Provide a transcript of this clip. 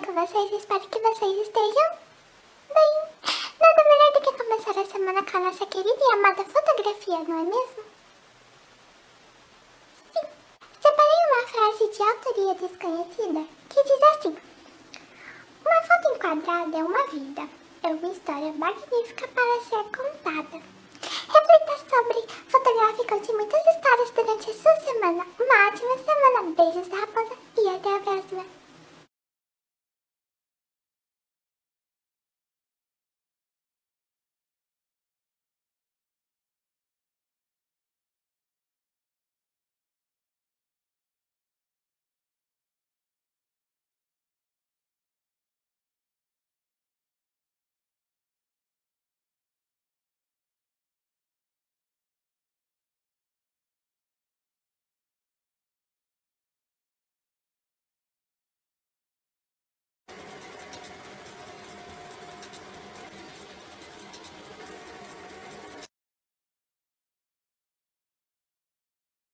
com vocês? Espero que vocês estejam bem. Nada melhor do que começar a semana com a nossa querida e amada fotografia, não é mesmo? Sim. Separei uma frase de autoria desconhecida que diz assim: Uma foto enquadrada é uma vida, é uma história magnífica para ser contada. Reflita sobre, fotografe e muitas histórias durante a sua semana. Uma ótima semana. Beijos da raposa.